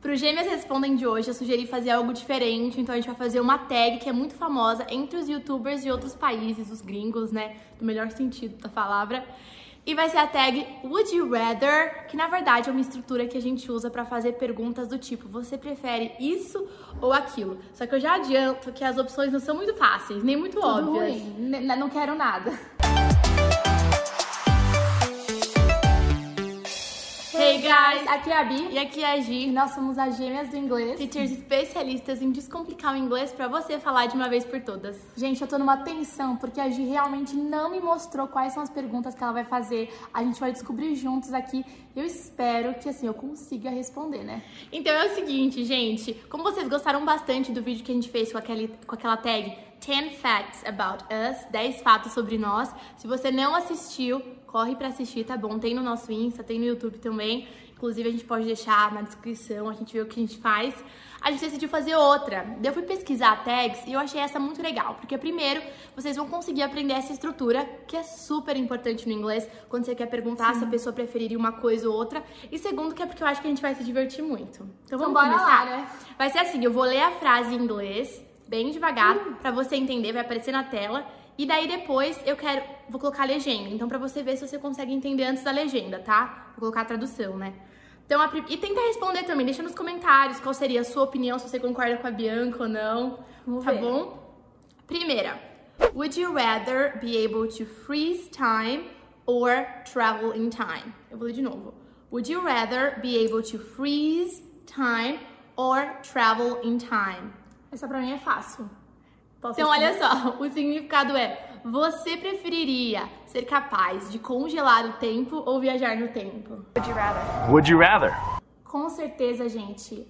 Pro Gêmeas Respondem de hoje, eu sugeri fazer algo diferente, então a gente vai fazer uma tag que é muito famosa entre os youtubers de outros países, os gringos, né? Do melhor sentido da palavra. E vai ser a tag Would You Rather, que na verdade é uma estrutura que a gente usa para fazer perguntas do tipo: você prefere isso ou aquilo? Só que eu já adianto que as opções não são muito fáceis, nem muito Tudo óbvias. ruim. Não quero nada. Guys! Aqui é a Bi. E aqui é a Gi, nós somos as gêmeas do inglês. teachers especialistas em descomplicar o inglês para você falar de uma vez por todas. Gente, eu tô numa tensão porque a Gi realmente não me mostrou quais são as perguntas que ela vai fazer. A gente vai descobrir juntos aqui. Eu espero que assim eu consiga responder, né? Então é o seguinte, gente. Como vocês gostaram bastante do vídeo que a gente fez com, aquele, com aquela tag 10 Facts About Us, 10 fatos sobre nós. Se você não assistiu, corre pra assistir, tá bom? Tem no nosso Insta, tem no YouTube também. Inclusive a gente pode deixar na descrição, a gente vê o que a gente faz. A gente decidiu fazer outra. Eu fui pesquisar tags e eu achei essa muito legal, porque primeiro vocês vão conseguir aprender essa estrutura, que é super importante no inglês, quando você quer perguntar se a pessoa preferiria uma coisa ou outra. E segundo, que é porque eu acho que a gente vai se divertir muito. Então vamos Então começar? lá, né? Vai ser assim, eu vou ler a frase em inglês, bem devagar, pra você entender, vai aparecer na tela. E daí depois eu quero, vou colocar a legenda. Então pra você ver se você consegue entender antes da legenda, tá? Vou colocar a tradução, né? Então, a e tenta responder também, deixa nos comentários qual seria a sua opinião, se você concorda com a Bianca ou não, Vamos tá ver. bom? Primeira, would you rather be able to freeze time or travel in time? Eu vou ler de novo. Would you rather be able to freeze time or travel in time? Essa pra mim é fácil. Posso Então, olha só, o significado é: você preferiria ser capaz de congelar o tempo ou viajar no tempo? Would you rather? Com certeza, gente.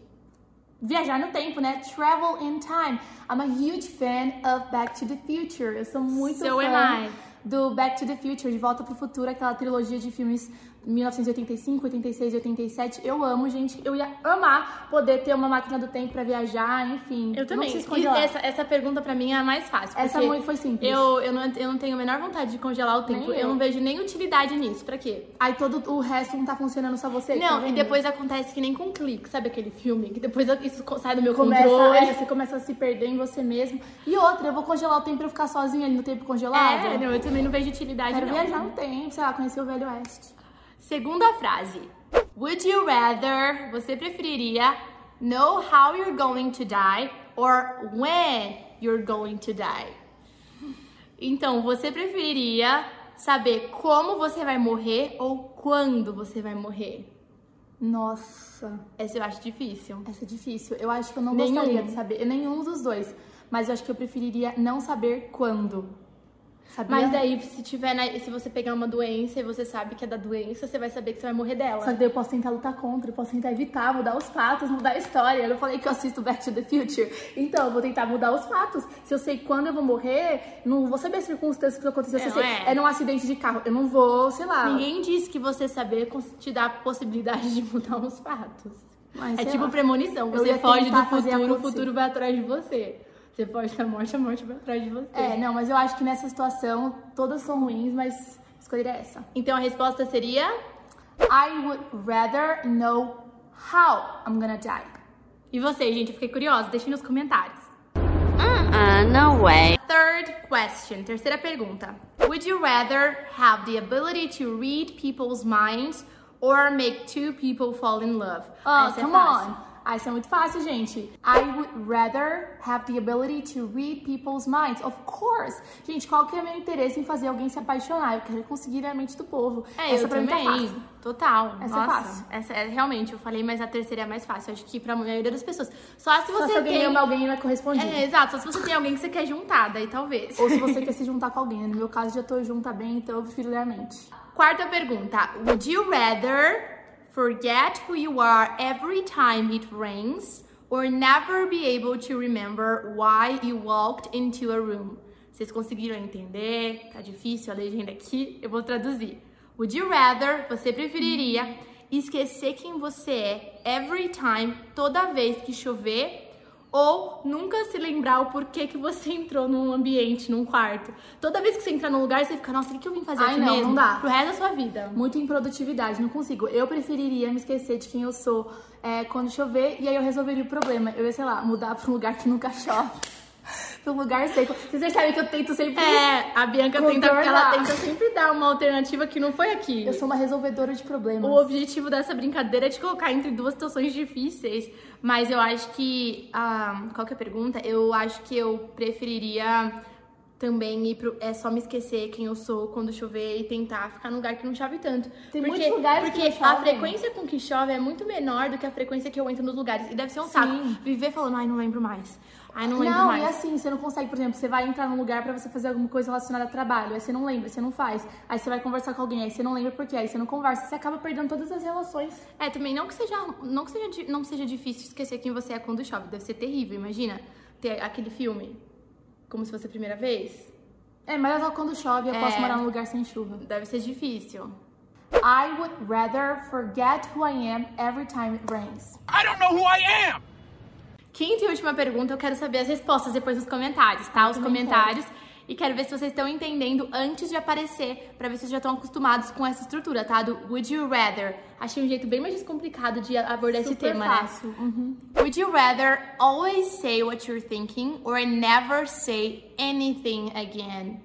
Viajar no tempo, né? Travel in time. I'm a huge fan of Back to the Future. Eu sou muito So fã am I. do Back to the Future, De Volta pro Futuro, aquela trilogia de filmes 1985, 86 e 87. Eu amo, gente. Eu ia amar poder ter uma máquina do tempo pra viajar, enfim. Eu também. Não E congelar. essa, essa pergunta pra mim é a mais fácil. Essa muito foi simples. Eu, eu, não, eu não tenho a menor vontade de congelar o tempo. Eu. eu. não vejo nem utilidade nisso. Pra quê? Aí todo o resto não tá funcionando só você. tá Não, e vendo? depois acontece que nem com clique, sabe aquele filme? Que depois isso sai do meu Começa, controle. é, você começa a se perder em você mesmo. E outra, eu vou congelar o tempo pra eu ficar sozinha ali no tempo congelado. É, não, eu também não vejo utilidade Quero não. viajar no tempo, sei lá, conhecer o Velho Oeste. Segunda frase. Would you rather, você preferiria know how you're going to die or when you're going to die? Então, você preferiria saber como você vai morrer ou quando você vai morrer? Nossa, Essa eu acho difícil. essa é difícil. Eu acho que eu não Nenhum. gostaria de saber. Nenhum dos dois. Mas eu acho que eu preferiria não saber quando. Sabia? Mas daí, se tiver na- se você pegar uma doença e você sabe que é da doença, você vai saber que você vai morrer dela. Só que daí eu posso tentar lutar contra, eu posso tentar evitar, mudar os fatos, mudar a história. Eu falei que eu assisto Back to the Future. Então, eu vou tentar mudar os fatos. Se eu sei quando eu vou morrer, não vou saber as circunstâncias que aconteceu. Não, é. é num acidente de carro. Eu não vou, sei lá. Ninguém disse que você saber te dá a possibilidade de mudar os fatos. Mas, é tipo lá. premonição. Você foge do futuro, o futuro vai atrás de você. Você foge da morte, a morte vai atrás de você. É, não, mas eu acho que nessa situação todas são ruins, mas escolheria essa. Então a resposta seria. I would rather know how I'm gonna die. E você, gente? Eu fiquei curiosa. Deixe nos comentários. Uh, no way. Third question. Terceira pergunta. Would you rather have the ability to read people's minds or make two people fall in love? Oh, Essa é come on. Ah, isso é muito fácil, gente. I would rather have the ability to read people's minds. Of course. Gente, qual que é o meu interesse em fazer alguém se apaixonar? Eu quero conseguir a mente do povo. É, Essa eu pra mim também. tá fácil. Total. Essa é Nossa, fácil. Essa é realmente, eu falei, mas a terceira é mais fácil. Acho que pra maioria das pessoas. Só se Só você se alguém tem. ama alguém não é correspondido. É, exato. Só se você tem alguém que você quer juntar, daí talvez. Ou se você quer se juntar com alguém. né? No meu caso, já tô junta bem, então eu prefiro ler a mente. Quarta pergunta. Would you rather forget who you are every time it rains or never be able to remember why you walked into a room? Vocês conseguiram entender? Tá difícil a legenda aqui? Eu vou traduzir. Would you rather, você preferiria esquecer quem você é every time, toda vez que chover, ou nunca se lembrar o porquê que você entrou num ambiente, num quarto. Toda vez que você entra num lugar, você fica, nossa, o que, que eu vim fazer Ai, aqui não, mesmo? não dá. Pro resto da sua vida. Muito improdutividade, não consigo. Eu preferiria me esquecer de quem eu sou é, quando chover e aí eu resolveria o problema. Eu ia, sei lá, mudar pra um lugar que nunca chove. Pra um lugar seco. Vocês percebem que eu tento sempre. É, a Bianca tenta, ela tenta sempre dar uma alternativa que não foi aqui. Eu sou uma resolvedora de problemas. O objetivo dessa brincadeira é te colocar entre duas situações difíceis. Mas eu acho que. ah, qual que é a pergunta? Eu acho que eu preferiria também ir pro. É só me esquecer quem eu sou quando chover e tentar ficar num lugar que não chove tanto. Tem porque, muitos lugares que Porque a frequência com que chove é muito menor do que a frequência que eu entro nos lugares. E deve ser um Sim. saco. Viver falando, ai, não lembro mais. Ai, não lembro Não, mais. e assim, você não consegue, por exemplo, você vai entrar num lugar pra você fazer alguma coisa relacionada a trabalho, aí você não lembra, você não faz. Aí você vai conversar com alguém, aí você não lembra por quê, aí você não conversa, você acaba perdendo todas as relações. É, também não que seja, não que seja, não seja difícil esquecer quem você é quando chove. Deve ser terrível, imagina. Ter aquele filme, como se fosse a primeira vez. É, mas só quando chove eu É. posso morar num lugar sem chuva. Deve ser difícil. I would rather forget who I am every time it rains. I don't know who I am! Quinta e última pergunta, eu quero saber as respostas depois nos comentários, tá? Os comentários. E quero ver se vocês estão entendendo antes de aparecer, pra ver se vocês já estão acostumados com essa estrutura, tá? Do Would You Rather. Achei um jeito bem mais descomplicado de abordar esse Super tema, fácil. né? Uhum. Would you rather always say what you're thinking or never say anything again?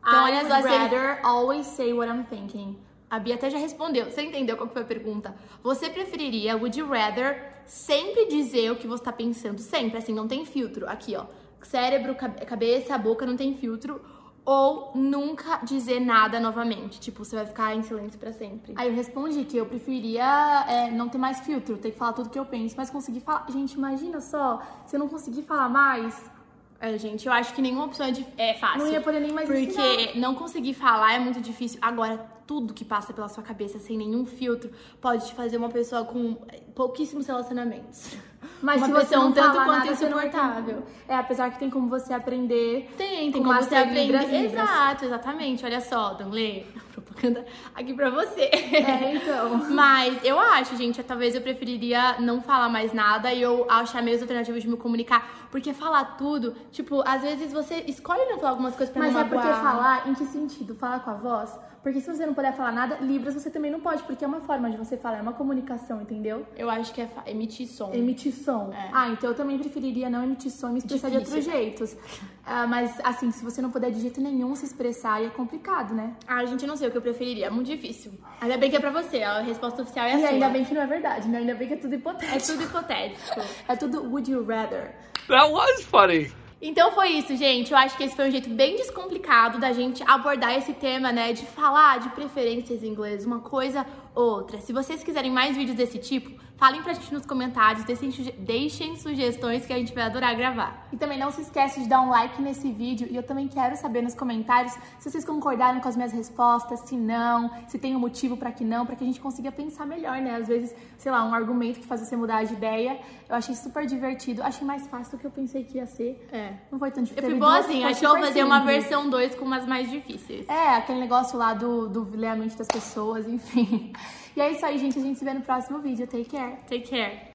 Então, I olha would só, se ele- rather always say what I'm thinking. A Bia até já respondeu. Você entendeu qual foi a pergunta? Você preferiria, would you rather, sempre dizer o que você tá pensando? Sempre, assim, não tem filtro. Aqui, ó. Cérebro, cabe- cabeça, boca, não tem filtro. Ou nunca dizer nada novamente. Tipo, você vai ficar em silêncio pra sempre. Aí eu respondi que eu preferia é, não ter mais filtro, ter que falar tudo que eu penso, mas conseguir falar. Gente, imagina só, se eu não conseguir falar mais, É, gente, eu acho que nenhuma opção é, dif- é fácil. não ia poder nem mais ensinar. Porque não conseguir falar é muito difícil. Agora, tudo que passa pela sua cabeça sem nenhum filtro pode te fazer uma pessoa com pouquíssimos relacionamentos. Mas uma se você não um tanto quanto insuportável. É, apesar que tem como você aprender. Tem, tem com como você aprender. Exato, exatamente. Olha só, Danley, propaganda aqui pra você. É, então. Mas eu acho, gente, talvez eu preferiria não falar mais nada e eu achar meios alternativos de me comunicar. Porque falar tudo, tipo, às vezes você escolhe não falar algumas coisas pra Mas não é porque falar, em que sentido? Falar com a voz? Porque se você não puder falar nada, Libras você também não pode, porque é uma forma de você falar, é uma comunicação, entendeu? Eu acho que é emitir som. Emitir som. É. Ah, então eu também preferiria não emitir som e me expressar de Difícil. outros jeitos. Ah, mas, assim, se você não puder de jeito nenhum se expressar, aí é complicado, né? Ah, gente, eu não sei o que eu preferiria. É muito difícil. Ainda bem que é pra você. A resposta oficial é E sua. ainda bem que não é verdade, né? Ainda bem que é tudo É hipotético. tudo hipotético. É tudo would you rather. That was funny. Então foi isso, gente. Eu acho que esse foi um jeito bem descomplicado da gente abordar esse tema, né? De falar de preferências em inglês, uma coisa ou outra. Se vocês quiserem mais vídeos desse tipo, falem pra gente nos comentários, deixem, suge- deixem sugestões que a gente vai adorar gravar. E também não se esquece de dar um like nesse vídeo. E eu também quero saber nos comentários se vocês concordaram com as minhas respostas, se não, se tem um motivo pra que não, pra que a gente consiga pensar melhor, né? Às vezes, sei lá, um argumento que faz você mudar de ideia. Eu achei super divertido, achei mais fácil do que eu pensei que ia ser. É. Não foi tão Eu difícil. fui Teve boazinha, duas que foi acho que eu fazer uma versão 2 com umas mais difíceis. É, aquele negócio lá do, do ler a mente das pessoas, enfim. E é isso aí, gente. A gente se vê no próximo vídeo. Take care. Take care.